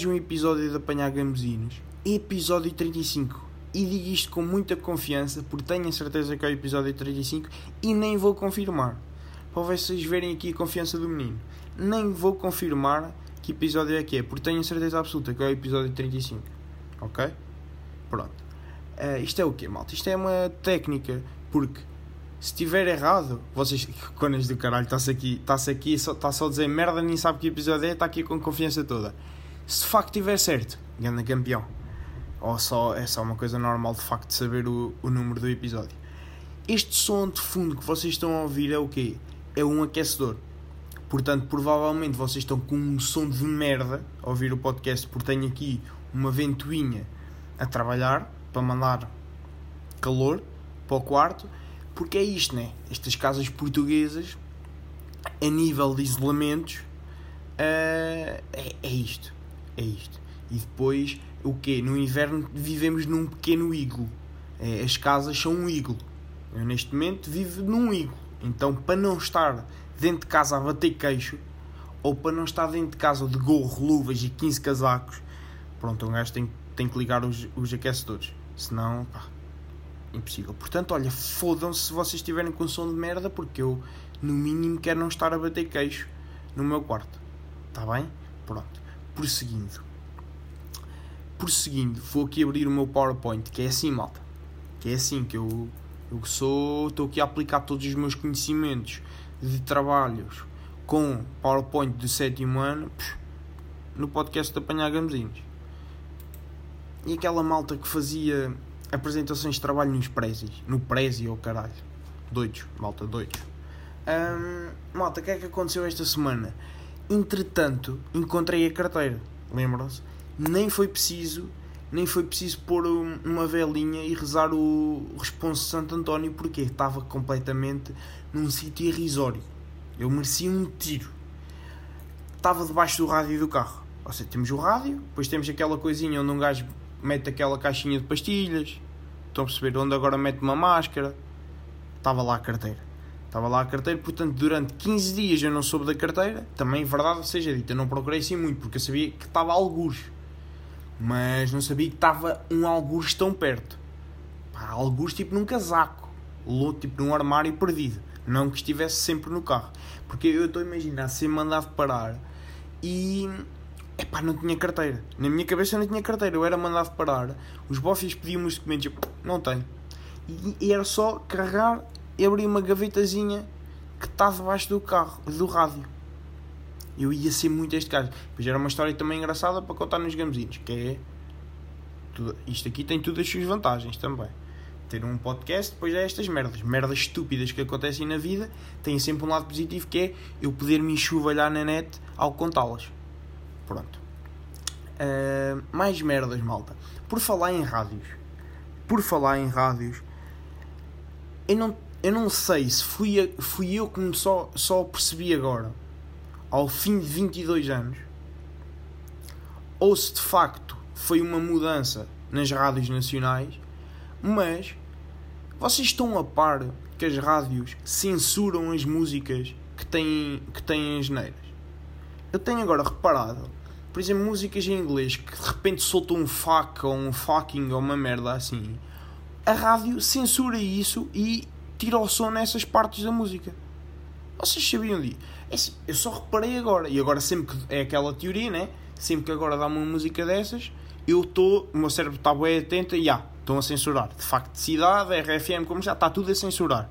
Mais um episódio de Apanhar Gamezinos. Episódio 35. E digo isto com muita confiança, porque tenho a certeza que é o episódio 35 e nem vou confirmar. Para vocês verem aqui a confiança do menino. Nem vou confirmar que episódio é que é, porque tenho a certeza absoluta que é o episódio 35. Ok? Pronto. Uh, isto é o quê, malta? Isto é uma técnica, porque se estiver errado, vocês, conas do caralho, está-se aqui, está-se aqui, está só a dizer merda, nem sabe que episódio é, está aqui com confiança toda. Se de facto estiver certo, ganha campeão. Ou só, é só uma coisa normal de facto saber o, o número do episódio. Este som de fundo que vocês estão a ouvir é o quê? É um aquecedor. Portanto, provavelmente vocês estão com um som de merda a ouvir o podcast, porque tenho aqui uma ventoinha a trabalhar para mandar calor para o quarto porque é isto, né? Estas casas portuguesas, a nível de isolamentos, uh, é, é isto. É isto. E depois, o quê? No inverno vivemos num pequeno iglo. É, as casas são um iglo. Eu, neste momento, vivo num iglo. Então, para não estar dentro de casa a bater queixo, ou para não estar dentro de casa de gorro, luvas e 15 casacos, pronto, um gajo tem, tem que ligar os, os aquecedores. Senão, pá, impossível. Portanto, olha, fodam-se se vocês estiverem com som de merda, porque eu, no mínimo, quero não estar a bater queixo no meu quarto. Está bem? Pronto. Prosseguindo. Prosseguindo, vou aqui abrir o meu PowerPoint, que é assim, malta. Que é assim que eu, eu sou. Estou aqui a aplicar todos os meus conhecimentos de trabalhos com PowerPoint do sétimo ano no podcast de Apanhar Gamezinhos. E aquela malta que fazia apresentações de trabalho nos prezes. No Prezi ou oh, caralho. Doidos, malta, doidos. Malta, o que é que aconteceu esta semana? Entretanto, encontrei a carteira. Lembram-se? Nem foi preciso, nem foi preciso pôr uma velinha e rezar o responso Santo António porque estava completamente num sítio irrisório. Eu merecia um tiro. Estava debaixo do rádio do carro. Ou seja, temos o rádio, depois temos aquela coisinha onde um gajo mete aquela caixinha de pastilhas. Estão a perceber? Onde agora mete uma máscara. Estava lá a carteira. Estava lá a carteira, portanto, durante 15 dias eu não soube da carteira. Também, verdade seja dita, não procurei assim muito, porque eu sabia que estava algures. Mas não sabia que estava um algures tão perto. Pá, algures tipo num casaco. Louco, tipo num armário perdido. Não que estivesse sempre no carro. Porque eu estou a imaginar ser mandado parar e Epá, não tinha carteira. Na minha cabeça não tinha carteira. Eu era mandado parar. Os bofis pediam-me os documentos. Eu, não tenho. E, era só carregar abrir uma gavetazinha que está debaixo do carro, do rádio. Eu ia ser muito este caso. Depois era uma história também engraçada para contar nos gamezinhos. Que é. Tudo, isto aqui tem todas as suas vantagens também. Ter um podcast, depois é estas merdas. Merdas estúpidas que acontecem na vida. Tem sempre um lado positivo que é eu poder me enxovalhar na net ao contá-las. Pronto. Uh, mais merdas, malta. Por falar em rádios. Por falar em rádios. Eu não, eu não sei se fui, fui eu que só, só percebi agora. Ao fim de 22 anos. Ou se de facto foi uma mudança nas rádios nacionais. Mas vocês estão a par que as rádios censuram as músicas que têm, que têm as neiras. Eu tenho agora reparado por exemplo, músicas em inglês que de repente soltam um fuck ou um fucking ou uma merda assim, a rádio censura isso e tira o som nessas partes da música. Vocês sabiam disso? É eu só reparei agora, e agora sempre que é aquela teoria, né? Sempre que agora dá uma música dessas, eu estou, o meu cérebro está bem atento e já, estão a censurar. De facto, de cidade, RFM, como já está tudo a censurar.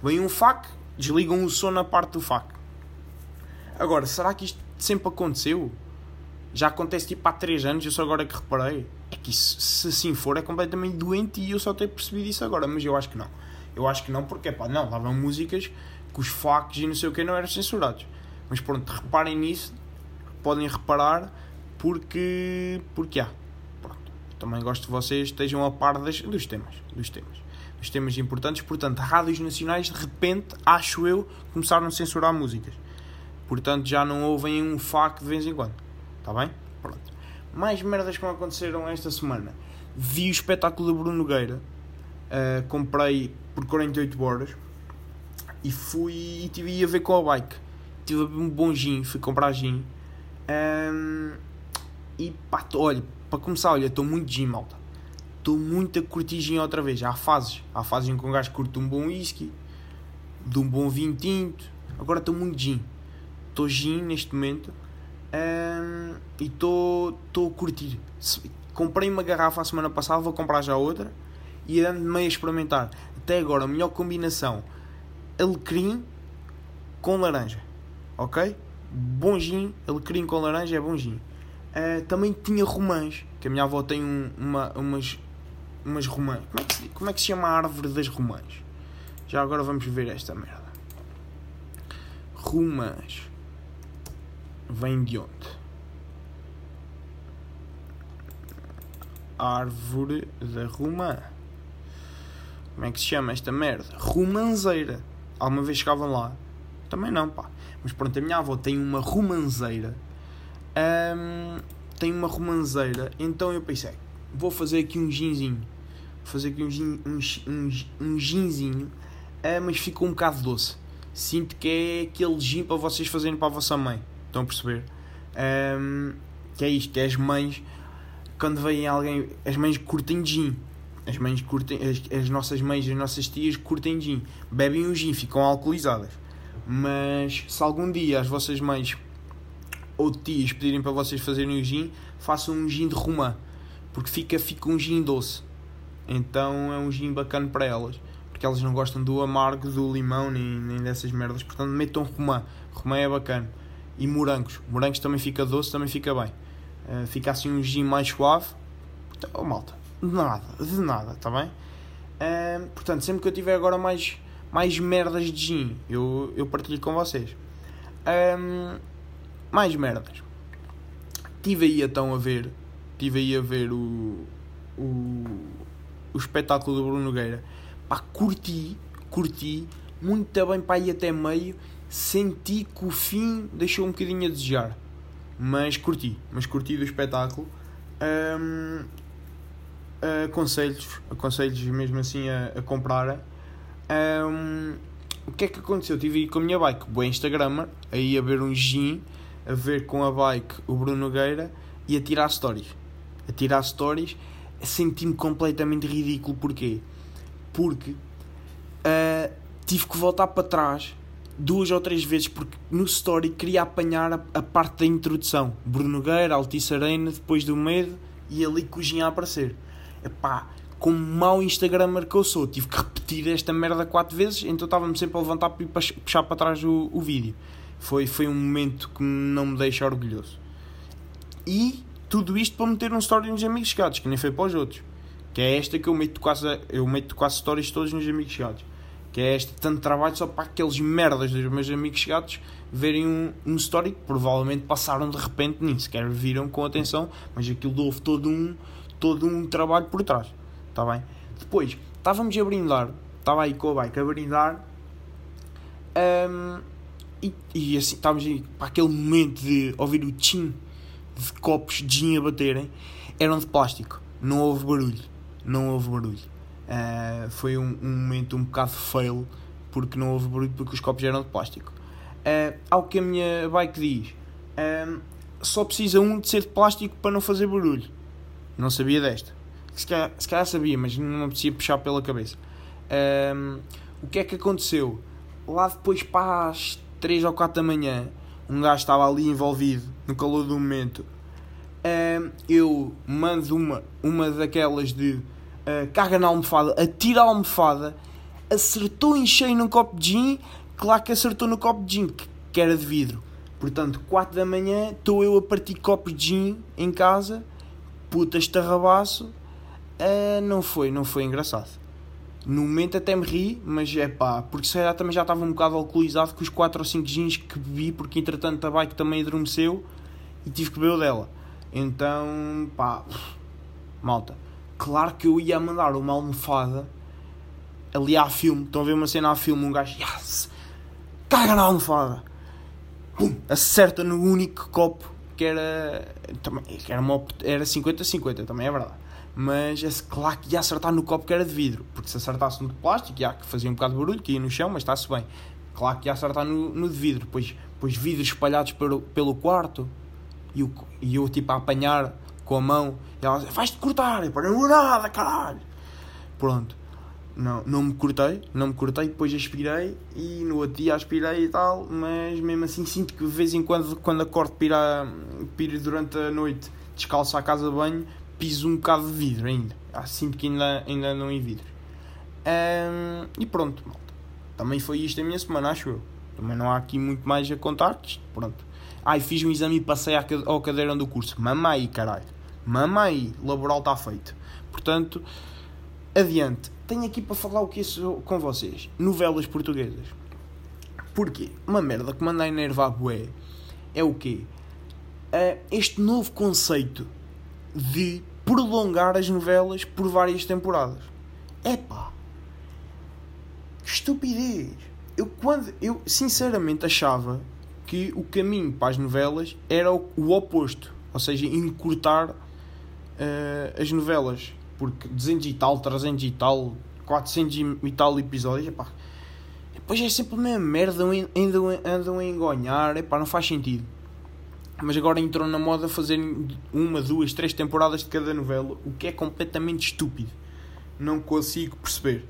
Vem um FAC, desligam o som na parte do FAC. Agora, será que isto sempre aconteceu? já acontece tipo há 3 anos, eu só agora que reparei. É que isso, se assim for, é completamente doente e eu só tenho percebido isso agora, mas eu acho que não. Eu acho que não, porque pá, não, davam músicas que os factos e não sei o que não eram censurados. Mas pronto, reparem nisso, podem reparar, porque. porque há. Pronto. Também gosto de vocês estejam a par das, dos temas. Dos temas. Dos temas importantes. Portanto, rádios nacionais, de repente, acho eu, começaram a censurar músicas. Portanto, já não ouvem um fac de vez em quando. Está bem? Pronto. Mais merdas que aconteceram esta semana. Vi o espetáculo da Bruno Nogueira. Uh, comprei por 48 horas. E fui e tive a ver com a bike. Tive um bom gin. Fui comprar gin. Um, e pá, olha, para começar, olha, estou muito gin, malta. Estou muito a curtir gin outra vez. Há fases. Há fases em que um gajo curte um bom whisky, de um bom vinho tinto. Agora estou muito gin. Estou gin neste momento. Um, e estou a curtir. Comprei uma garrafa a semana passada, vou comprar já outra. E ando meio a experimentar. Até agora, a melhor combinação: alecrim com laranja. Ok? Bom gin, alecrim com laranja é bom gin. Uh, também tinha romãs, que a minha avó tem um, uma, umas, umas romãs. Como é, que se, como é que se chama a árvore das romãs? Já agora vamos ver esta merda. Romãs. Vem de onde? Árvore da romã. Como é que se chama esta merda? Romanzeira. Alguma vez chegavam lá? Também não, pá. Mas pronto, a minha avó tem uma romanzeira tem uma romanzeira, então eu pensei, vou fazer aqui um ginzinho. Vou fazer aqui um, gin, um, um, um ginzinho, uh, mas ficou um bocado doce. Sinto que é aquele gin para vocês fazerem para a vossa mãe. Estão a perceber? Um, que é isto, que é as mães, quando vem alguém, as mães curtem gin. As mães curtem, as, as nossas mães, as nossas tias curtem gin. Bebem o gin, ficam alcoolizadas. Mas se algum dia as vossas mães ou tias pedirem para vocês fazerem um gin, façam um gin de romã, porque fica, fica um gin doce. Então é um gin bacana para elas, porque elas não gostam do amargo, do limão, nem, nem dessas merdas. Portanto, metam romã. Romã é bacana. E morangos. Morangos também fica doce, também fica bem. Uh, fica assim um gin mais suave. Então, malta, de nada, de nada, está bem? Portanto, sempre que eu tiver agora mais, mais merdas de gin, eu, eu partilho com vocês. Mais merdas. Tive aí então a ver. Tive aí a ver o. O, o espetáculo do Bruno Nogueira. Pá, curti, curti, muito bem para ir até meio. Senti que o fim deixou um bocadinho a desejar. Mas curti, mas curti do espetáculo. Um, aconselhos, aconselhos mesmo assim a, a comprarem. Um, o que é que aconteceu? Tive aí com a minha bike, boa Instagram, aí a ver um gin a ver com a bike o Bruno Nogueira e a tirar stories. A tirar stories, senti-me completamente ridículo. Porquê? Porque uh, tive que voltar para trás duas ou três vezes porque no story queria apanhar a, a parte da introdução. Bruno Nogueira, Altice Arena, depois do medo e ali cozinha a aparecer. Epá, como mau Instagramer que eu sou, tive que repetir esta merda quatro vezes, então estava-me sempre a levantar para puxar para trás o, o vídeo. Foi, foi um momento que não me deixa orgulhoso. E tudo isto para meter um story nos amigos chegados, que nem foi para os outros. Que é esta que eu meto quase, eu meto quase stories todos nos amigos chegados. Que é este tanto trabalho só para aqueles merdas dos meus amigos chegados verem um, um story que provavelmente passaram de repente nem sequer viram com atenção, mas aquilo houve todo um, todo um trabalho por trás. Está bem? Depois, estávamos a brindar, estava aí com a bike a brindar. Um, e, e assim, estávamos para aquele momento de ouvir o tchim de copos de gin a baterem, eram de plástico. Não houve barulho. Não houve barulho. Uh, foi um, um, momento um bocado fail, porque não houve barulho, porque os copos eram de plástico. Uh, ao que a minha bike diz, uh, só precisa um de ser de plástico para não fazer barulho. Não sabia desta. Se calhar, se calhar sabia, mas não me puxar pela cabeça. o que é que aconteceu? Lá depois para as 3 ou 4 da manhã, um gajo estava ali envolvido no calor do momento. Uh, eu mando uma, uma daquelas de uh, caga na almofada, atira a almofada, acertou em cheio num copo de gin, claro que acertou no copo de gin, que, que era de vidro. Portanto, 4 da manhã, estou eu a partir copos de gin em casa, puta estarrabaço, uh, não foi, não foi engraçado. No momento até me ri, mas é pá, porque se calhar também já estava um bocado alcoolizado com os 4 ou 5 gins que bebi, porque entretanto a bike também adormeceu e tive que beber o dela. Então, pá, malta, claro que eu ia mandar uma almofada ali à filme. Estão a ver uma cena à filme, um gajo, yes, caga na almofada, pum, acerta no único copo que era, também, que era, era 50-50, também é verdade mas esse claro que ia acertar no copo que era de vidro, porque se acertasse no de plástico, já que fazia um bocado de barulho, que ia no chão, mas está-se bem. Claro que ia acertar no, no de vidro, pois, pois vidros espalhados pelo, pelo quarto, E eu, e eu tipo a apanhar com a mão. E ela vais-te cortar. Não vou nada, caralho. Pronto. Não, não me cortei, não me cortei, depois aspirei e no outro dia aspirei e tal, mas mesmo assim sinto que de vez em quando, quando acordo para ir, durante a noite descalço à casa de banho, piso um bocado de vidro ainda. Ah, sinto que ainda, ainda não em vidro. Um, e pronto, malta. Também foi isto a minha semana, acho eu. Também não há aqui muito mais a contar. Pronto. Ai, fiz um exame e passei ao cadeirão do curso. Mamãe, caralho. Mamãe, laboral está feito. Portanto, adiante. Tenho aqui para falar o que isso com vocês. Novelas portuguesas. Porquê? Uma merda que manda a enervar bué é o quê? Uh, este novo conceito de prolongar as novelas por várias temporadas. Epá! Estupidez! Eu, quando, eu sinceramente achava que o caminho para as novelas era o, o oposto. Ou seja, encurtar uh, as novelas porque 200 e tal, 300 e tal, 400 e tal episódios, epá, depois é sempre a mesma merda, andam, andam a engonhar, epá, não faz sentido. Mas agora entrou na moda fazer uma, duas, três temporadas de cada novela, o que é completamente estúpido. Não consigo perceber.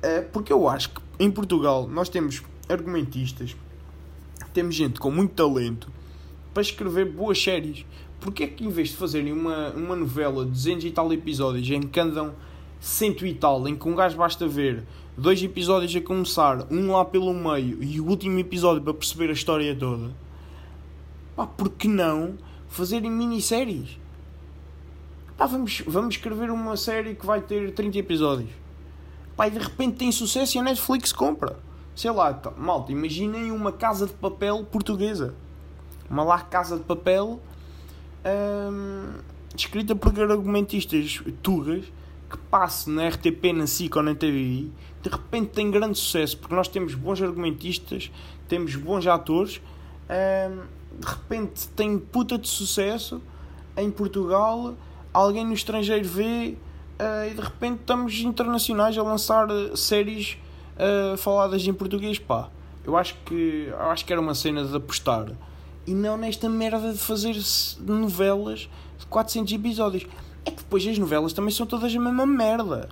É, porque eu acho que em Portugal nós temos argumentistas, temos gente com muito talento para escrever boas séries porque é que em vez de fazerem uma, uma novela de 200 e tal episódios em que andam cento e tal, em que um gajo basta ver dois episódios a começar, um lá pelo meio e o último episódio para perceber a história toda, pá, por que não fazerem minisséries? Pá, vamos, vamos escrever uma série que vai ter 30 episódios. Pá, e de repente tem sucesso e a Netflix compra. Sei lá, tá, malta, imaginem uma casa de papel portuguesa. Uma lá casa de papel escrita por argumentistas tugas que passe na RTP, na SIC ou na TVI, de repente tem grande sucesso, porque nós temos bons argumentistas, temos bons atores, de repente tem puta de sucesso em Portugal, alguém no estrangeiro vê uh, e de repente estamos internacionais a lançar séries uh, faladas em português, pá. Eu acho que eu acho que era uma cena de apostar e não nesta merda de fazer novelas de 400 episódios. É que depois as novelas também são todas a mesma merda.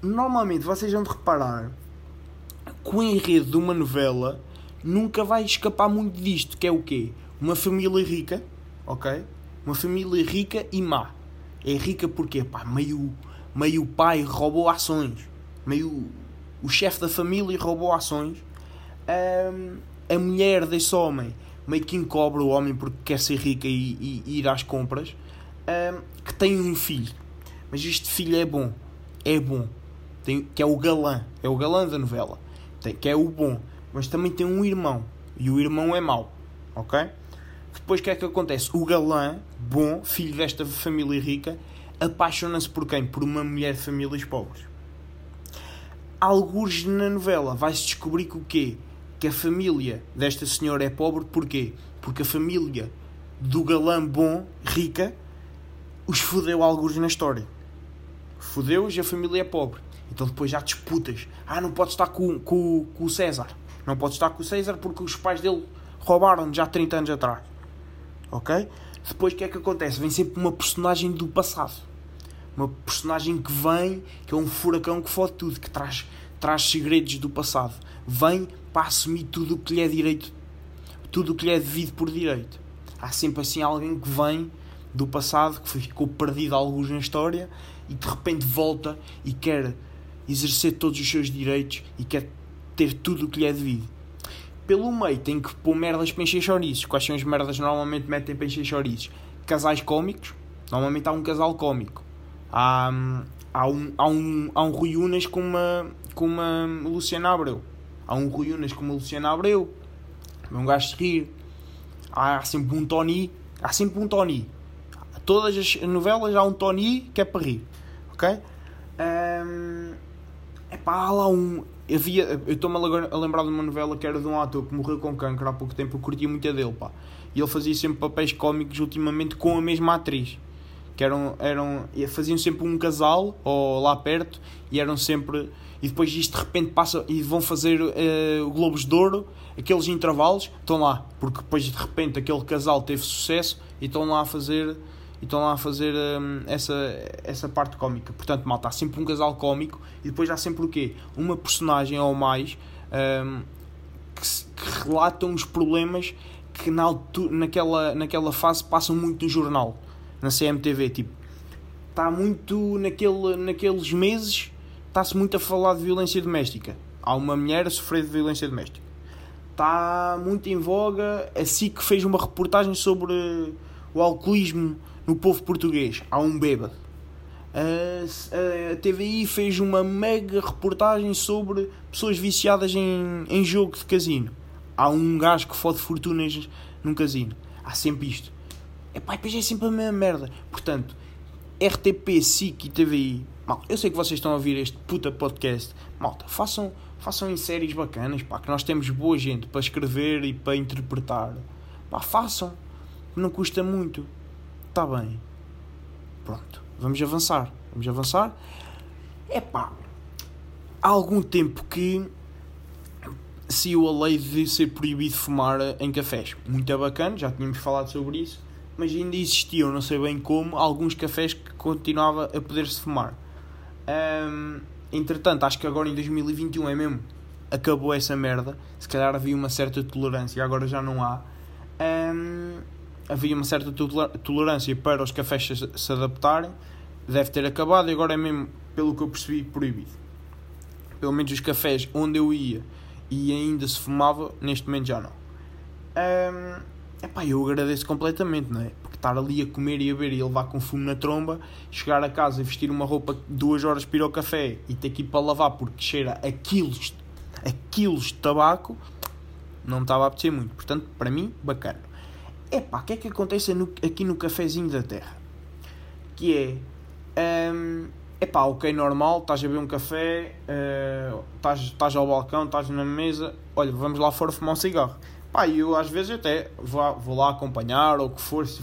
Normalmente vocês vão reparar que o enredo de uma novela nunca vai escapar muito disto, que é o quê? Uma família rica, ok? Uma família rica e má. É rica porque, pá, meio, meio pai roubou ações. Meio o chefe da família roubou ações. Um, a mulher desse homem meio que encobra o homem porque quer ser rica e, e, e ir às compras, um, que tem um filho. Mas este filho é bom, é bom, tem, que é o galã, é o galã da novela, tem, que é o bom, mas também tem um irmão, e o irmão é mau, ok? Depois o que é que acontece? O galã, bom, filho desta família rica, apaixona-se por quem? Por uma mulher de famílias pobres. Alguns na novela vai-se descobrir que o quê? Que a família desta senhora é pobre, porquê? Porque a família do galã bom, rica, os fodeu alguns na história. Fodeu-os e a família é pobre. Então depois há disputas. Ah, não pode estar com, com, com o César. Não pode estar com o César porque os pais dele roubaram já 30 anos atrás. Ok? Depois o que é que acontece? Vem sempre uma personagem do passado. Uma personagem que vem, que é um furacão que fode tudo, que traz, traz segredos do passado. Vem para assumir tudo o que lhe é direito, tudo o que lhe é devido por direito. Há sempre assim alguém que vem do passado, que ficou perdido alguns na história e de repente volta e quer exercer todos os seus direitos e quer ter tudo o que lhe é devido. Pelo meio tem que pôr merdas para encher chouriços. Quais são as merdas que normalmente metem para encher chouriços? Casais cómicos. Normalmente há um casal cómico. Há, há, um, há, um, há um Rui Unas com uma, com uma Luciana Abreu. Há um Rui Unas como a Luciana Abreu. Um gajo de rir. Há sempre um Tony. Há sempre um Tony. Todas as novelas há um Tony que é para rir. Ok? Um, epá, há lá um. Eu estou-me a lembrar de uma novela que era de um ator que morreu com cancro há pouco tempo. Eu curtia muito a dele. Pá. E ele fazia sempre papéis cómicos ultimamente com a mesma atriz que eram, eram faziam sempre um casal ou lá perto e eram sempre e depois isto de repente passa e vão fazer uh, Globos de Ouro, aqueles intervalos, estão lá, porque depois de repente aquele casal teve sucesso e estão lá a fazer estão lá a fazer um, essa, essa parte cómica. Portanto, malta, há sempre um casal cómico e depois há sempre o quê? Uma personagem ou mais um, que, que, relatam os problemas que na altura, naquela, naquela fase passam muito no jornal, na CMTV. Tipo, está muito naquele, naqueles meses, está-se muito a falar de violência doméstica. Há uma mulher a sofrer de violência doméstica. Está muito em voga. A SIC fez uma reportagem sobre o alcoolismo no povo português. Há um bêbado. A, a TVI fez uma mega reportagem sobre pessoas viciadas em, em jogo de casino. Há um gajo que fode fortunas num casino. Há sempre isto. Epá, depois é sempre a mesma merda. Portanto, RTP, SIC e TVI. Mal, eu sei que vocês estão a ouvir este puta podcast. Malta, façam, façam em séries bacanas, pá, que nós temos boa gente para escrever e para interpretar. Pá, façam. Não custa muito. Está bem. Pronto. Vamos avançar. Vamos avançar. É pá. Há algum tempo que saiu a lei de ser proibido fumar em cafés. Muito bacana, já tínhamos falado sobre isso. Mas ainda existiam, não sei bem como, alguns cafés que continuava a poder-se fumar. Um, entretanto, acho que agora em 2021 é mesmo. Acabou essa merda. Se calhar havia uma certa tolerância, agora já não há. Um, havia uma certa tolerância para os cafés se adaptarem, deve ter acabado e agora é mesmo, pelo que eu percebi, proibido. Pelo menos os cafés onde eu ia e ainda se fumava, neste momento já não. Um, epá, eu agradeço completamente, não é? Porque estar ali a comer e a beber e levar com fumo na tromba, chegar a casa e vestir uma roupa duas horas para ir ao café e ter que ir para lavar porque cheira a quilos, a quilos de tabaco, não estava a apetecer muito. Portanto, para mim, bacana. Epá, o que é que acontece no, aqui no cafezinho da terra? Que é. Um, epá, ok, normal, estás a beber um café, uh, estás, estás ao balcão, estás na mesa, olha, vamos lá fora fumar um cigarro. Pá, eu às vezes até vou, vou lá acompanhar ou o que for. Se,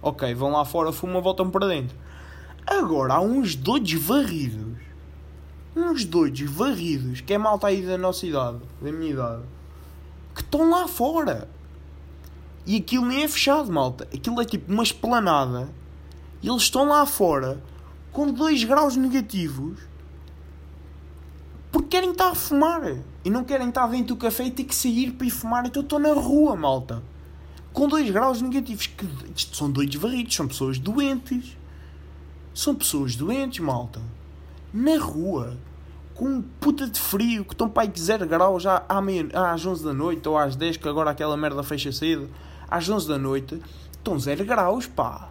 ok, vão lá fora, fumam, voltam para dentro. Agora há uns doidos varridos. Uns doidos varridos, que é malta aí da nossa idade, da minha idade, que estão lá fora e aquilo nem é fechado, malta. Aquilo é tipo uma esplanada. E eles estão lá fora com 2 graus negativos porque querem estar a fumar e não querem estar dentro do café e ter que sair para ir fumar. Então estou na rua, malta. Com 2 graus negativos. Que, isto são dois varridos, são pessoas doentes. São pessoas doentes, malta. Na rua. Com puta de frio, que estão para aí de 0 graus já à meia, às 11 da noite ou às 10, que agora aquela merda fecha cedo às 11 da noite, estão 0 graus, pá.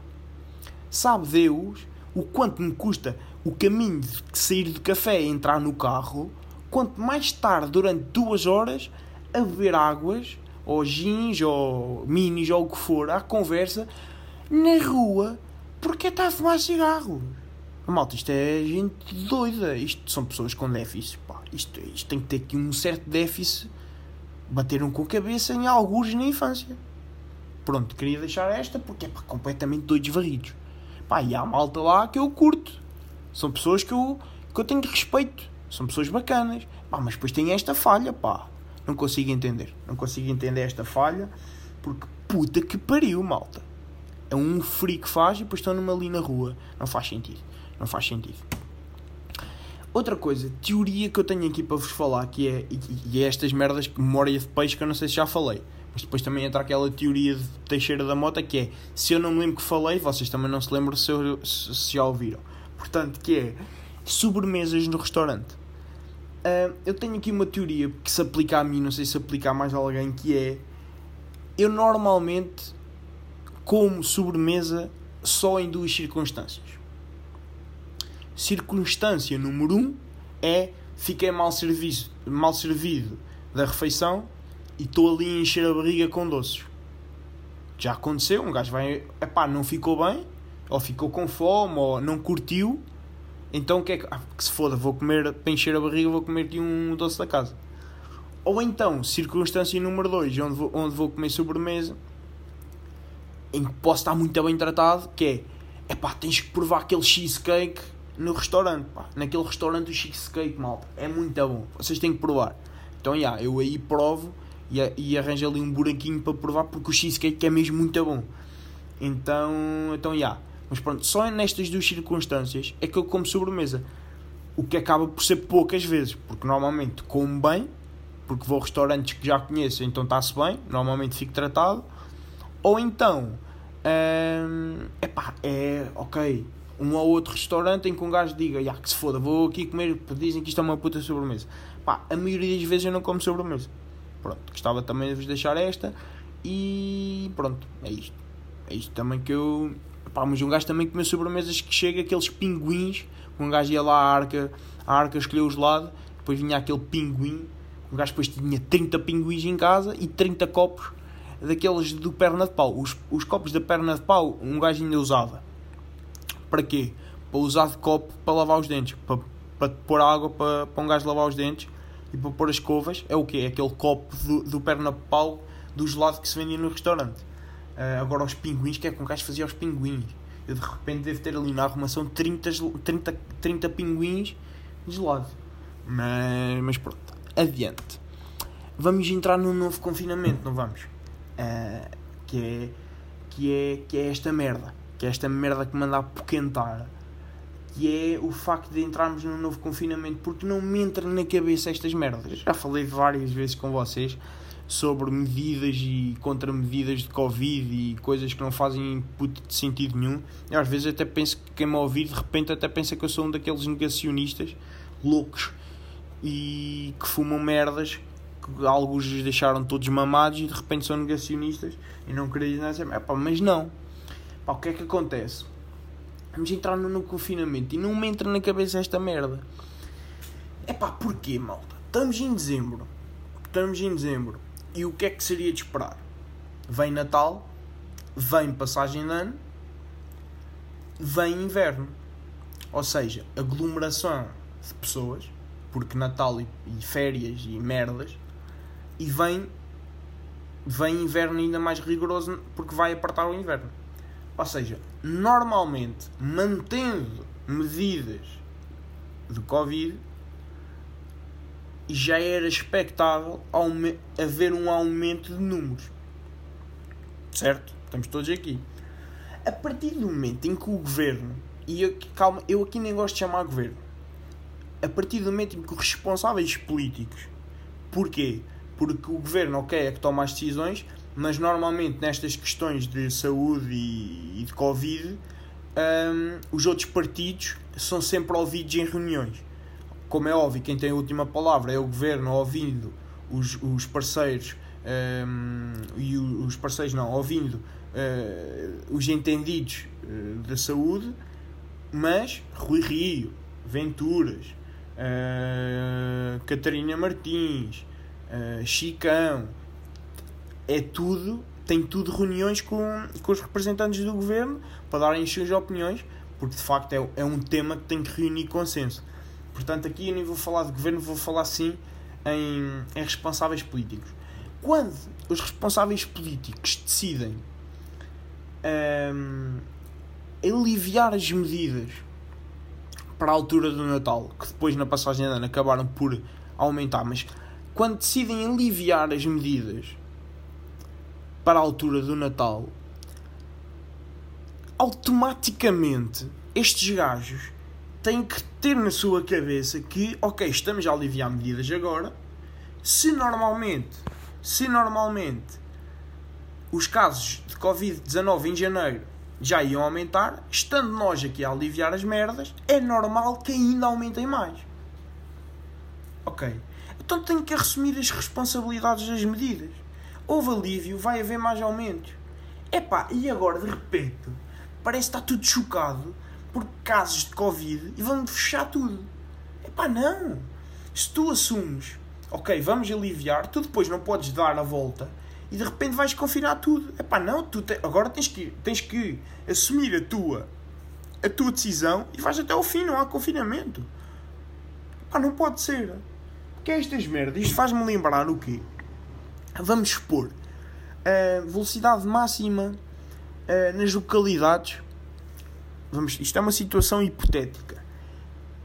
Sabe Deus o quanto me custa o caminho de sair do café e entrar no carro, quanto mais tarde, durante duas horas, a beber águas, ou jeans, ou minis, ou o que for, à conversa, na rua, porque está a fumar cigarros. Malta, isto é gente doida. Isto são pessoas com déficit. Pá. Isto, isto tem que ter aqui um certo déficit. Bateram com a cabeça em alguns na infância. Pronto, queria deixar esta porque é pá, completamente doidos varridos. Pá, e há malta lá que eu curto. São pessoas que eu, que eu tenho respeito. São pessoas bacanas. Pá, mas depois tem esta falha, pá. Não consigo entender. Não consigo entender esta falha porque puta que pariu, malta. É um frio que faz e depois estão numa ali na rua. Não faz sentido. Não faz sentido. Outra coisa, teoria que eu tenho aqui para vos falar, que é, e, e é estas merdas que memória de peixe que eu não sei se já falei. Mas depois também entra aquela teoria de Teixeira da Mota que é se eu não me lembro que falei, vocês também não se lembram se, eu, se já ouviram. Portanto, que é sobremesas no restaurante. Uh, eu tenho aqui uma teoria que se aplica a mim, não sei se aplica a mais alguém, que é eu normalmente como sobremesa só em duas circunstâncias. Circunstância número um é fiquei mal servido, mal servido da refeição e estou ali a encher a barriga com doces. Já aconteceu, um gajo vai, epá, não ficou bem, ou ficou com fome, ou não curtiu, então o que é que, ah, que se foda, vou comer, para encher a barriga, vou comer aqui um doce da casa. Ou então, circunstância número 2, onde vou, onde vou comer sobremesa, em que posso estar muito bem tratado, que é, epá, tens que provar aquele cheesecake no restaurante, pá. Naquele restaurante o cheesecake, malta. É muito bom. Vocês têm que provar. Então, já, yeah, eu aí provo e, e arranjo ali um buraquinho para provar porque o cheesecake é mesmo muito bom. Então, então, já. Yeah. Mas pronto, só nestas duas circunstâncias é que eu como sobremesa. O que acaba por ser poucas vezes, porque normalmente como bem, porque vou a restaurantes que já conheço, então está-se bem, normalmente fico tratado. Ou então, hum, epá, é ok, um ou outro restaurante em que um gajo diga, já que se foda, vou aqui comer, dizem que isto é uma puta sobremesa. Pá, a maioria das vezes eu não como sobremesa. Pronto, gostava também de vos deixar esta e pronto, é isto. É isto também que eu. Pá, mas um gajo também comeu sobremesas que chega aqueles pinguins. Um gajo ia lá à arca, a arca escolheu o gelado, depois vinha aquele pinguim. Um gajo depois tinha 30 pinguins em casa e 30 copos daqueles do perna de pau. Os, os copos da perna de pau, um gajo ainda usava. Para quê? Para usar de copo para lavar os dentes. Para, para pôr água para, para um gajo lavar os dentes e para pôr as escovas. É o quê? É aquele copo do, do perna pau do gelado que se vendia no restaurante. Uh, agora os pinguins, que é com um gajo fazia os pinguins. Eu de repente devo ter ali na arrumação 30, 30, 30 pinguins de gelado. Mas, mas pronto, adiante. Vamos entrar num novo confinamento, não vamos? Uh, que, é, que, é, que é esta merda. Que é esta merda que manda a poquentar. Que é o facto de entrarmos num novo confinamento. Porque não me entra na cabeça estas merdas. Já falei várias vezes com vocês sobre medidas e contramedidas de Covid e coisas que não fazem puto de sentido nenhum. Eu às vezes até penso que quem me ouvir de repente até pensa que eu sou um daqueles negacionistas loucos e que fumam merdas que alguns deixaram todos mamados e de repente são negacionistas e não queriam nada. Epá, mas não. Pá, o que é que acontece? Vamos entrar no, no confinamento e não me entra na cabeça esta merda. É pá, porquê, malta? Estamos em dezembro. Estamos em dezembro e o que é que seria de esperar? Vem Natal, vem passagem de ano, vem inverno. Ou seja, aglomeração de pessoas, porque Natal e, e férias e merdas, e vem, vem inverno ainda mais rigoroso porque vai apertar o inverno. Ou seja, normalmente, mantendo medidas de Covid, já era expectável haver um aumento de números. Certo? Estamos todos aqui. A partir do momento em que o governo, e eu, calma, eu aqui nem gosto de chamar governo, a partir do momento em que os responsáveis políticos, porquê? Porque o governo, ok, é que toma as decisões, mas normalmente nestas questões de saúde e, e de Covid, um, os outros partidos são sempre ouvidos em reuniões. Como é óbvio, quem tem a última palavra é o governo ouvindo os, os parceiros um, e os parceiros não, ouvindo uh, os entendidos uh, da saúde, mas Rui Rio, Venturas, uh, Catarina Martins, Chicão, é tudo, tem tudo reuniões com, com os representantes do governo para darem as suas opiniões, porque de facto é, é um tema que tem que reunir consenso. Portanto, aqui eu nem vou falar de governo, vou falar sim em, em responsáveis políticos. Quando os responsáveis políticos decidem um, aliviar as medidas para a altura do Natal, que depois na passagem de ano acabaram por aumentar, mas quando decidem aliviar as medidas para a altura do Natal, automaticamente estes gajos tem que ter na sua cabeça que, ok, estamos a aliviar medidas agora. Se normalmente, se normalmente os casos de Covid-19 em janeiro já iam aumentar, estando nós aqui a aliviar as merdas, é normal que ainda aumentem mais. Ok. Então tem que assumir as responsabilidades das medidas. Houve alívio, vai haver mais aumentos. Epá, e agora de repente parece que está tudo chocado por casos de Covid e vão fechar tudo. Epá, não! Se tu assumes, ok, vamos aliviar, tu depois não podes dar a volta e de repente vais confinar tudo. Epá, não, tu te, agora tens que, tens que assumir a tua, a tua decisão e vais até ao fim, não há confinamento. Epá, não pode ser. Porque é estas merdas, isto faz-me lembrar o quê? Vamos expor a velocidade máxima nas localidades vamos, isto é uma situação hipotética.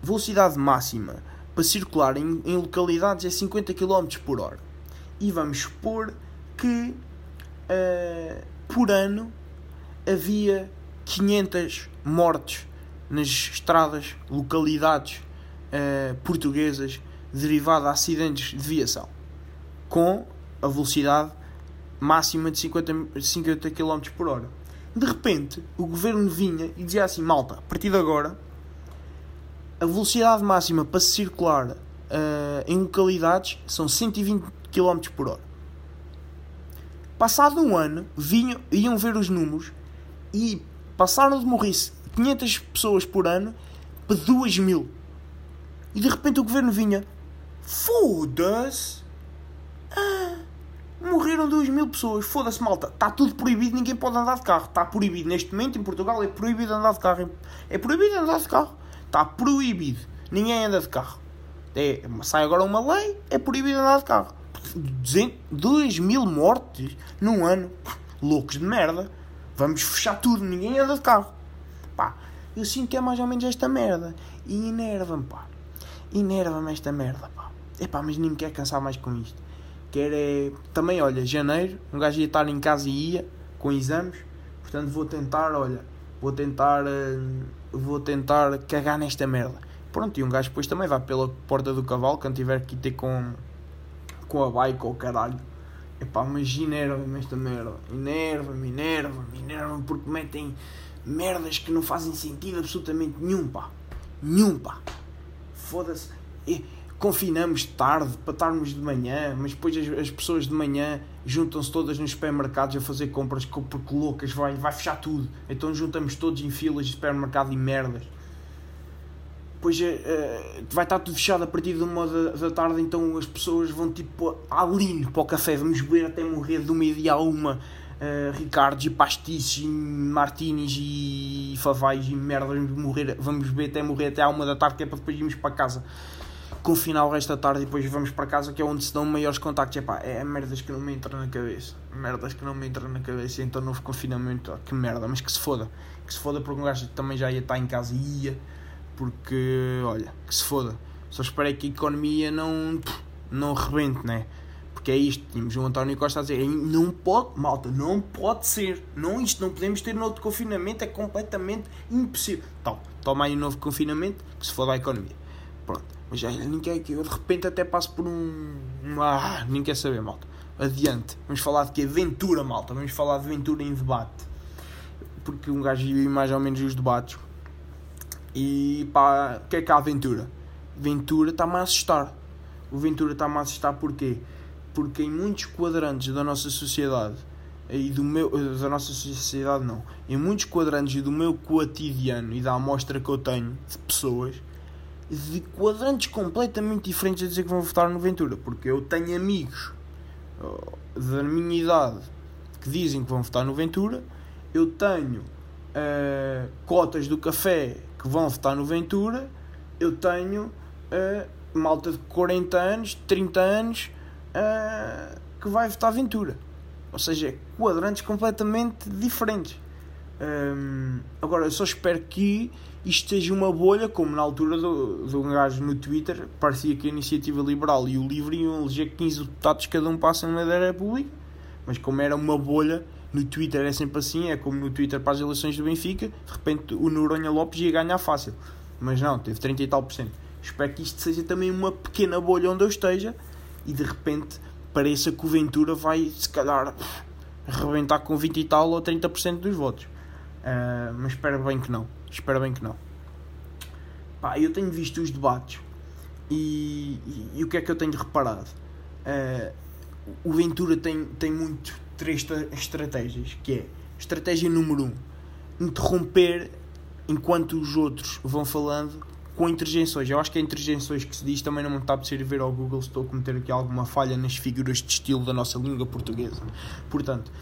velocidade máxima para circular em, em localidades é 50 km por hora. E vamos supor que uh, por ano havia 500 mortes nas estradas, localidades uh, portuguesas derivada de acidentes de viação, com a velocidade máxima de 50, 50 km por hora. De repente, o governo vinha e dizia assim: malta, a partir de agora, a velocidade máxima para circular uh, em localidades são 120 km por hora. Passado um ano, vinham, iam ver os números e passaram de morrer 500 pessoas por ano para 2 mil. E de repente o governo vinha: Foda-se! Morreram 2 mil pessoas. Foda-se, malta. Está tudo proibido, ninguém pode andar de carro. Está proibido. Neste momento em Portugal é proibido andar de carro. É proibido andar de carro. Está proibido. Ninguém anda de carro. É, sai agora uma lei, é proibido andar de carro. 2 mil mortes num ano. Loucos de merda. Vamos fechar tudo, ninguém anda de carro. Pá, eu sinto que é mais ou menos esta merda. E enerva-me, pá. Enerva-me esta merda, pá. Epá, mas nem me quer cansar mais com isto. Quer é... Também, olha, janeiro, um gajo ia estar em casa e ia, com exames. Portanto, vou tentar, olha, vou tentar... Uh, vou tentar cagar nesta merda. Pronto, e um gajo depois também vai pela porta do cavalo, quando tiver que ter com... Com a bike ou caralho. Epá, mas enerva-me esta merda. Enerva-me, enerva-me, enerva-me, porque metem merdas que não fazem sentido absolutamente nenhum, pá. Nenhum, pá. Foda-se confinamos tarde para estarmos de manhã, mas depois as, as pessoas de manhã juntam-se todas nos supermercados a fazer compras porque loucas, vai, vai fechar tudo. Então juntamos todos em filas de supermercado e merdas. Depois uh, vai estar tudo fechado a partir de uma da, da, tarde, então as pessoas vão tipo ali para o café, vamos beber até morrer de uma dia a uma. Uh, Ricardos e pastices e martinis e favais e merda, vamos, morrer, vamos beber até morrer até à uma da tarde que é para depois irmos para casa confinar o resto da tarde e depois vamos para casa, que é onde se dão maiores contactos. Epá, é merdas que não me entram na cabeça. Merdas que não me entram na cabeça. Então, novo confinamento, que merda, mas que se foda. Que se foda porque um gajo também já ia estar em casa e ia. Porque, olha, que se foda. Só esperei que a economia não, não rebente, né? Porque é isto, tínhamos o António Costa a dizer, não pode, malta, não pode ser, não isto, não podemos ter novo confinamento, é completamente impossível. Então, toma aí um novo confinamento, que se foda a economia. Pronto. Já nem quer que eu de repente até passo por um. Ah, nem quer saber, malta. Adiante. Vamos falar de que? Ventura, malta. Vamos falar de Ventura em debate. Porque um gajo viu mais ou menos os debates. E pá, o que é que há Ventura? Ventura está-me a assustar. O Ventura está-me a assustar porquê? Porque em muitos quadrantes da nossa sociedade e do meu da nossa sociedade não em muitos quadrantes do meu cotidiano e da amostra que eu tenho de pessoas de quadrantes completamente diferentes a dizer que vão votar no Ventura, porque eu tenho amigos da minha idade que dizem que vão votar no Ventura, eu tenho uh, cotas do café que vão votar no Ventura, eu tenho uh, malta de 40 anos, 30 anos uh, que vai votar Ventura. Ou seja, quadrantes completamente diferentes. Um, agora, eu só espero que isto seja uma bolha, como na altura do, do gajo no Twitter, parecia que a Iniciativa Liberal e o Livre iam eleger 15 deputados cada um para a Assembleia da República, mas como era uma bolha, no Twitter é sempre assim, é como no Twitter para as eleições do Benfica, de repente o Noronha Lopes ia ganhar fácil. Mas não, teve 30 e tal por cento. Espero que isto seja também uma pequena bolha onde eu esteja e de repente pareça que o Ventura vai, se calhar, arrebentar com 20 e tal ou 30% dos votos. Uh, mas espero bem que não. Espero bem que não. Pá, eu tenho visto os debates e, e, e o que é que eu tenho reparado? Uh, o Ventura tem, tem muito três estratégias, que é estratégia número um, interromper enquanto os outros vão falando com interjeições. Eu acho que é interjeições que se diz também não me está a servir ao Google se estou a cometer aqui alguma falha nas figuras de estilo da nossa língua portuguesa. Portanto,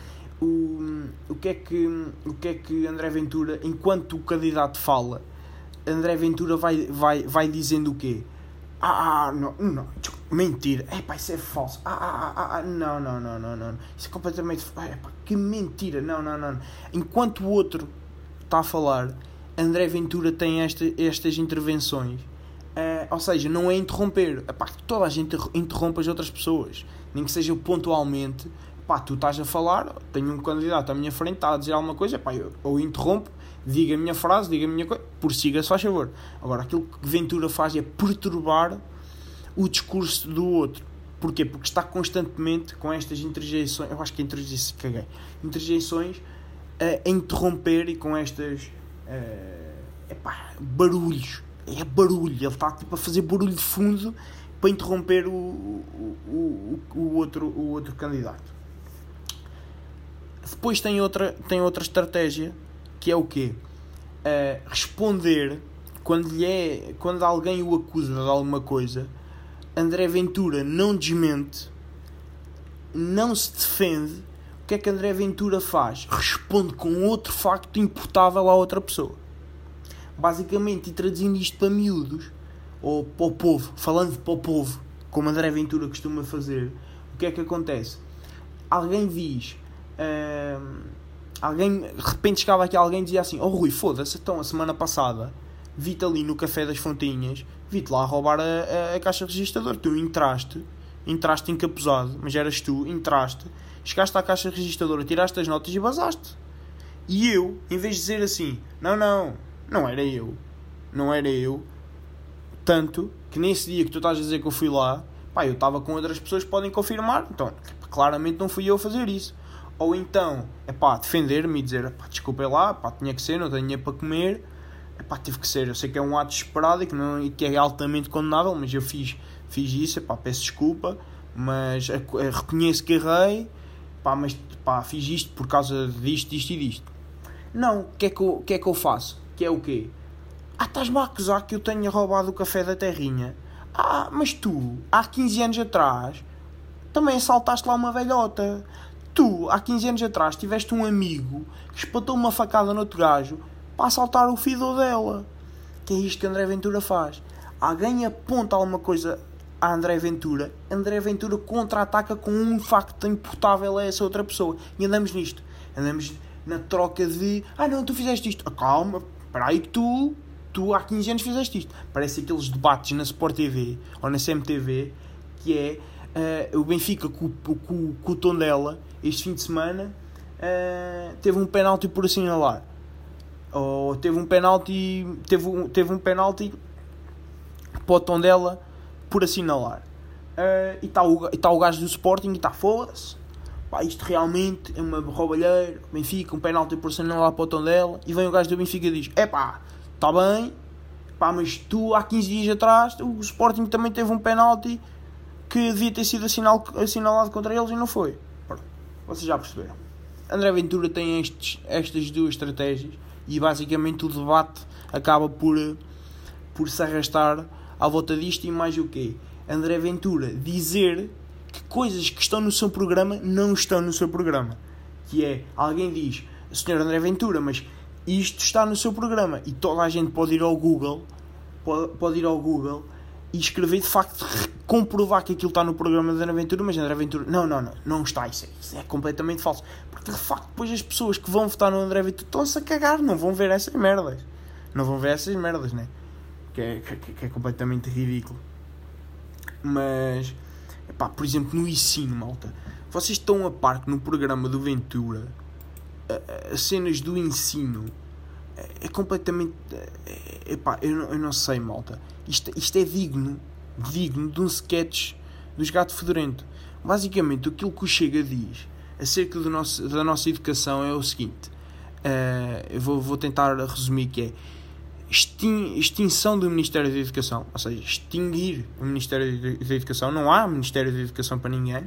o, o, que é que, o que é que André Ventura, enquanto o candidato fala, André Ventura vai, vai, vai dizendo o quê? Ah, ah não, não, mentira, é pá, isso é falso. Ah, ah, ah, ah, não, não, não, não, não, isso é completamente. É pá, que mentira, não, não, não. Enquanto o outro está a falar, André Ventura tem esta, estas intervenções Uh, ou seja, não é interromper. Epá, toda a gente interrompe as outras pessoas. Nem que seja pontualmente. Epá, tu estás a falar, tenho um candidato à minha frente, está a dizer alguma coisa, epá, eu, ou interrompo, diga a minha frase, diga a minha coisa, por siga, se faz favor. Agora, aquilo que Ventura faz é perturbar o discurso do outro. Porquê? Porque está constantemente com estas interjeições, eu acho que interjeições, caguei, interjeições a interromper e com estas uh, epá, barulhos é barulho, ele está tipo a fazer barulho de fundo para interromper o, o, o, o, outro, o outro candidato. Depois tem outra, tem outra estratégia que é o quê? Uh, responder quando, lhe é, quando alguém o acusa de alguma coisa, André Ventura não desmente, não se defende. O que é que André Ventura faz? Responde com outro facto imputável à outra pessoa basicamente, e traduzindo isto para miúdos, ou para o povo, falando para o povo, como André Ventura costuma fazer, o que é que acontece? Alguém diz. Uh, alguém, de repente chegava aqui alguém e dizia assim: Oh Rui, foda-se, então a semana passada vi-te ali no Café das Fontinhas, vi-te lá roubar a, a, a, caixa registradora. Tu entraste, entraste encapuzado, mas eras tu, entraste, chegaste à caixa registradora, tiraste as notas e vazaste. E eu, em vez de dizer assim: Não, não, não era eu. Não era eu. Tanto que nesse dia que tu estás a dizer que eu fui lá, pá, eu estava com outras pessoas que podem confirmar. Então, claramente não fui eu a fazer isso. Ou então, é pá, defender-me e dizer, pá, desculpa lá, pá, tinha que ser, não tenho dinheiro para comer. É pá, tive que ser. Eu sei que é um ato desesperado e que, não, e que é altamente condenável, mas eu fiz, fiz isso, é pá, peço desculpa, mas reconheço que errei, pá, mas pá, fiz isto por causa disto, disto e disto. Não, o que, é que, eu, que é que eu faço? que é o quê? Ah, estás-me a acusar que eu tenha roubado o café da terrinha. Ah, mas tu, há 15 anos atrás, também assaltaste lá uma velhota. Tu, há 15 anos atrás, tiveste um amigo que espetou uma facada no outro gajo para assaltar o filho dela. Que é isto que André Ventura faz. Alguém aponta alguma coisa a André Ventura, André Ventura contra-ataca com um facto imputável a essa outra pessoa. E andamos nisto. Andamos na troca de ah não, tu fizeste isto. Ah, calma, Espera aí que tu, tu há 15 anos fizeste isto. Parece aqueles debates na Sport TV ou na CMTV que é uh, o Benfica com, com, com, o Tondela este fim de semana uh, teve um penalti por assinalar. Ou teve um penalti, teve, um, teve um penalti para o Tondela por assinalar. Uh, e está o, tá o gajo do Sporting e está foda-se isto realmente é uma roubalheira, Benfica, um penalti por lá para o tom dela, e vem o gajo do Benfica e diz, é pá, está bem, pá, mas tu há 15 dias atrás, o Sporting também teve um penalti que devia ter sido assinal, assinalado contra eles e não foi. Pronto, vocês já perceberam. André Ventura tem estes, estas duas estratégias e basicamente o debate acaba por, por se arrastar à volta disto e mais o quê? André Ventura dizer que coisas que estão no seu programa não estão no seu programa. Que é, alguém diz, Sr. André Ventura, mas isto está no seu programa. E toda a gente pode ir ao Google, pode, pode ir ao Google e escrever de facto, comprovar que aquilo está no programa de André Ventura, mas André Ventura, não, não, não, não está, isso é, isso é completamente falso. Porque de facto, depois as pessoas que vão votar no André Ventura estão-se a cagar, não vão ver essas merdas. Não vão ver essas merdas, né? Que é, que, que é completamente ridículo. Mas Epá, por exemplo, no ensino, malta. Vocês estão a par que no programa do Ventura as cenas do ensino é, é completamente. É, epá, eu, não, eu não sei, malta. Isto, isto é digno, digno de um sketch dos Gato Fedorento. Basicamente, aquilo que o Chega diz acerca do nosso, da nossa educação é o seguinte: uh, eu vou, vou tentar resumir que é extinção do Ministério da Educação, ou seja, extinguir o Ministério da Educação, não há Ministério da Educação para ninguém.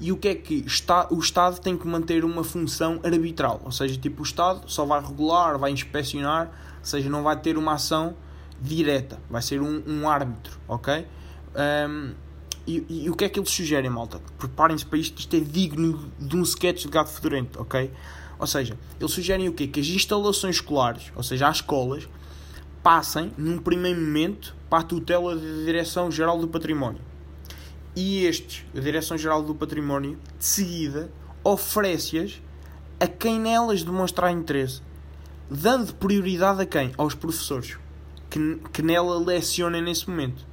E o que é que está, o Estado tem que manter uma função arbitral, ou seja, tipo o Estado só vai regular, vai inspecionar, ou seja, não vai ter uma ação direta, vai ser um, um árbitro, ok? Um, e, e, o que é que eles sugerem, malta? Preparem-se para isto, isto é digno de um sketch de gato fedorento, ok? Ou seja, eles sugerem o quê? Que as instalações escolares, ou seja, as escolas, passem, num primeiro momento, para a tutela da Direção-Geral do Património. E estes, a Direção-Geral do Património, de seguida, oferece-as a quem nelas demonstrar interesse, dando prioridade a quem? Aos professores. que, que nela lecionem nesse momento.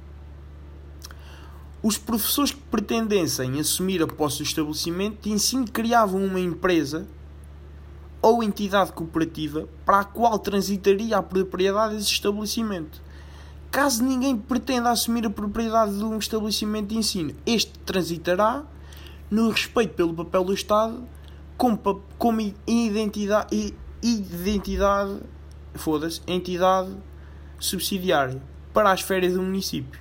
Os professores que pretendessem assumir a posse do estabelecimento de ensino criavam uma empresa ou entidade cooperativa para a qual transitaria a propriedade desse estabelecimento. Caso ninguém pretenda assumir a propriedade de um estabelecimento de ensino, este transitará no respeito pelo papel do Estado como, como identidade, identidade foda-se, entidade subsidiária para as férias do município.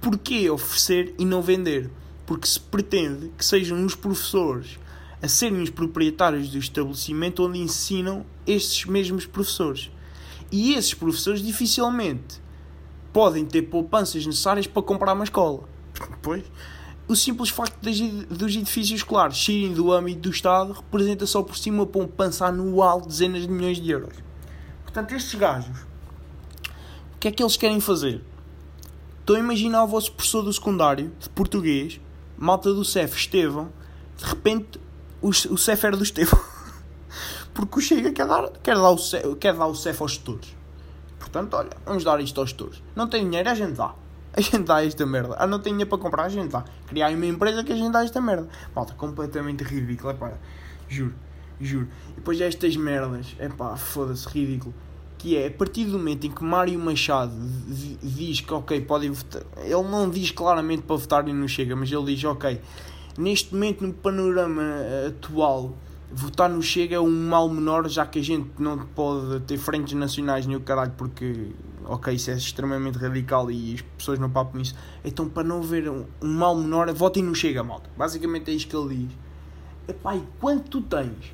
Porquê oferecer e não vender? Porque se pretende que sejam os professores a serem os proprietários do estabelecimento onde ensinam estes mesmos professores. E esses professores dificilmente podem ter poupanças necessárias para comprar uma escola. Pois, o simples facto dos edifícios escolares saírem do âmbito do Estado representa só por si uma poupança anual de dezenas de milhões de euros. Portanto, estes gajos, o que é que eles querem fazer? Estou a imaginar o vosso professor do secundário, de português, malta do CEF Estevão, de repente o, o CEF era do Estevão. Porque o Chega quer dar, quer dar, o, CEF, quer dar o CEF aos gestores. Portanto, olha, vamos dar isto aos gestores. Não tem dinheiro, a gente dá. A gente dá esta merda. Ah, não tem dinheiro para comprar, a gente dá. Criar uma empresa que a gente dá esta merda. Malta, completamente ridículo, é pá. Juro, juro. E depois estas merdas, é pá, foda-se, ridículo que é a partir do momento em que Mário Machado diz que ok, podem votar, ele não diz claramente para votar e não chega, mas ele diz ok, neste momento no panorama atual votar no Chega é um mal menor, já que a gente não pode ter frentes nacionais nem o caralho, porque, ok, isso é extremamente radical e as pessoas não papam nisso. Então, para não ver um, um mal menor, votem no Chega, malta. Basicamente é isto que ele diz. Epá, e quando tu tens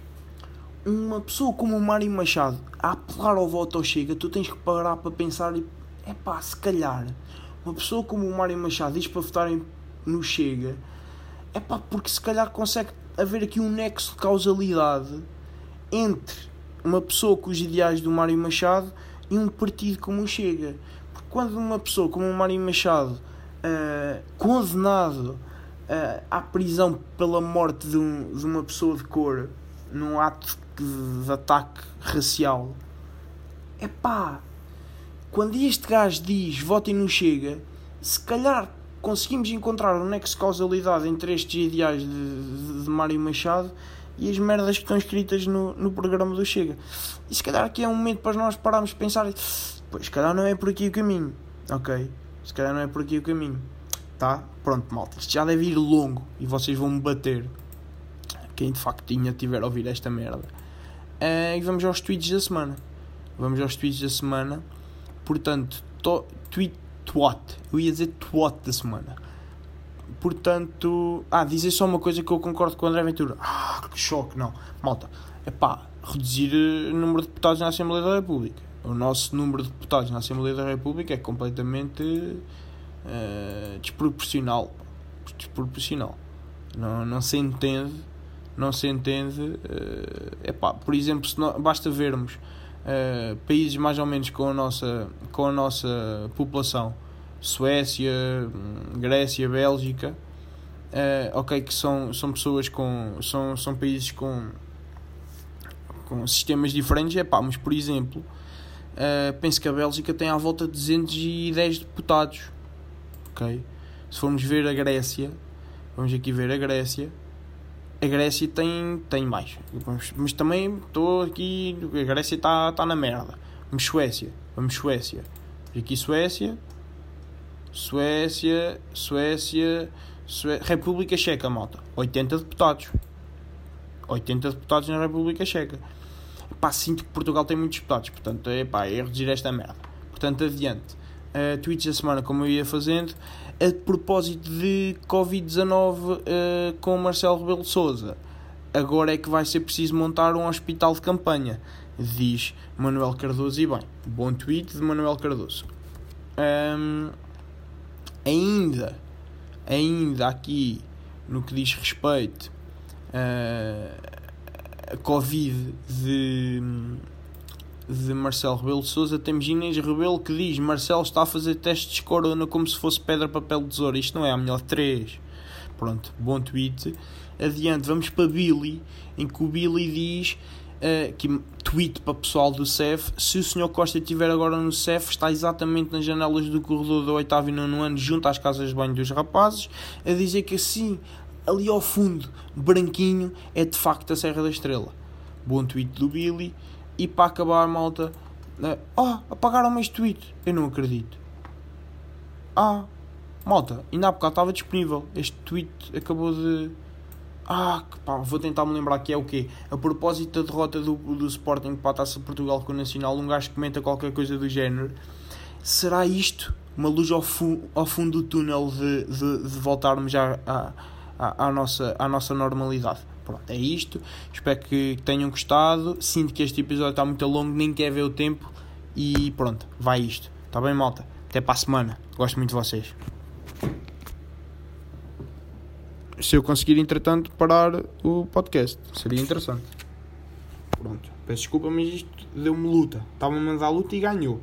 uma pessoa como o Mário Machado a apelar ao voto ao Chega, tu tens que parar para pensar e é pá, se calhar uma pessoa como o Mário Machado diz para votarem no Chega, é pá, porque se calhar consegue haver aqui um nexo de causalidade entre uma pessoa com os ideais do Mário Machado e um partido como o Chega. Porque quando uma pessoa como o Mário Machado, uh, condenado uh, à prisão pela morte de, um, de uma pessoa de cor, num ato de ataque racial. É pá, quando este gajo diz votem no Chega, se calhar conseguimos encontrar um nexo de causalidade entre estes ideais de, de, de Mário Machado e as merdas que estão escritas no, no programa do Chega. E se calhar aqui é um momento para nós pararmos de pensar, pois, se calhar não é por aqui o caminho, ok? Se calhar não é por aqui o caminho, tá? Pronto, malta, isto já deve ir longo e vocês vão me bater. Quem de facto tinha tiver a ouvir esta merda. Uh, e vamos aos tweets da semana. Vamos aos tweets da semana. Portanto, to, tweet twat. Eu ia dizer twat da semana. Portanto, ah, dizer só uma coisa que eu concordo com o André Ventura. Ah, que choque, não. Malta, é pá, reduzir o número de deputados na Assembleia da República. O nosso número de deputados na Assembleia da República é completamente uh, desproporcional. Desproporcional. Não, não se entende não se entende. Uh, epá, por exemplo, não, basta vermos uh, países mais ou menos com a nossa, com a nossa população, Suécia, Grécia, Bélgica, uh, ok, que são, são pessoas com. são, são países com, com sistemas diferentes, epá, mas por exemplo, uh, penso que a Bélgica tem à volta de 210 deputados, ok? Se formos ver a Grécia, vamos aqui ver a Grécia a Grécia tem, tem mais. Mas também estou aqui. A Grécia está tá na merda. Vamos Suécia. Vamos Suécia. Aqui Suécia. Suécia. Suécia. Sué... República Checa, malta. 80 deputados. 80 deputados na República Checa. Pá, sinto que Portugal tem muitos deputados. Portanto, é pá, é reduzir esta merda. Portanto, adiante. Uh, tweets da semana, como eu ia fazendo a propósito de Covid-19 uh, com Marcelo Rebelo de Souza. Agora é que vai ser preciso montar um hospital de campanha, diz Manuel Cardoso. E bem, bom tweet de Manuel Cardoso. Um, ainda, ainda aqui no que diz respeito uh, a Covid de de Marcelo Rebelo de Souza, temos Inês Rebelo que diz Marcelo está a fazer testes de corona como se fosse pedra, papel, tesoura. Isto não é a melhor 3. Pronto, bom tweet. Adiante, vamos para Billy, em que o Billy diz uh, que tweet para o pessoal do CEF, se o Sr. Costa estiver agora no CEF, está exatamente nas janelas do corredor do 8 e 9 ano, junto às casas de banho dos rapazes, a dizer que assim, ali ao fundo, branquinho, é de facto a Serra da Estrela. Bom tweet do Billy. E para acabar, malta, uh, ah, apagaram-me este tweet. Eu não acredito. Ah, malta, ainda há bocado estava disponível. Este tweet acabou de ah, que pá, vou tentar me lembrar que é o quê? A propósito da derrota do, do Sporting para a Taça Portugal com o Nacional, um gajo comenta qualquer coisa do género. Será isto uma luz ao, fu ao fundo do túnel de, de, de voltarmos já à, à, à, nossa, à nossa normalidade? Pronto, é isto. Espero que tenham gostado. Sinto que este episódio está muito longo, nem quer ver o tempo. E pronto, vai isto. Está bem, malta? Até para a semana. Gosto muito de vocês se eu conseguir, entretanto, parar o podcast. Seria interessante. Pronto. Peço desculpa, mas isto deu-me luta. Estava a mandar luta e ganhou.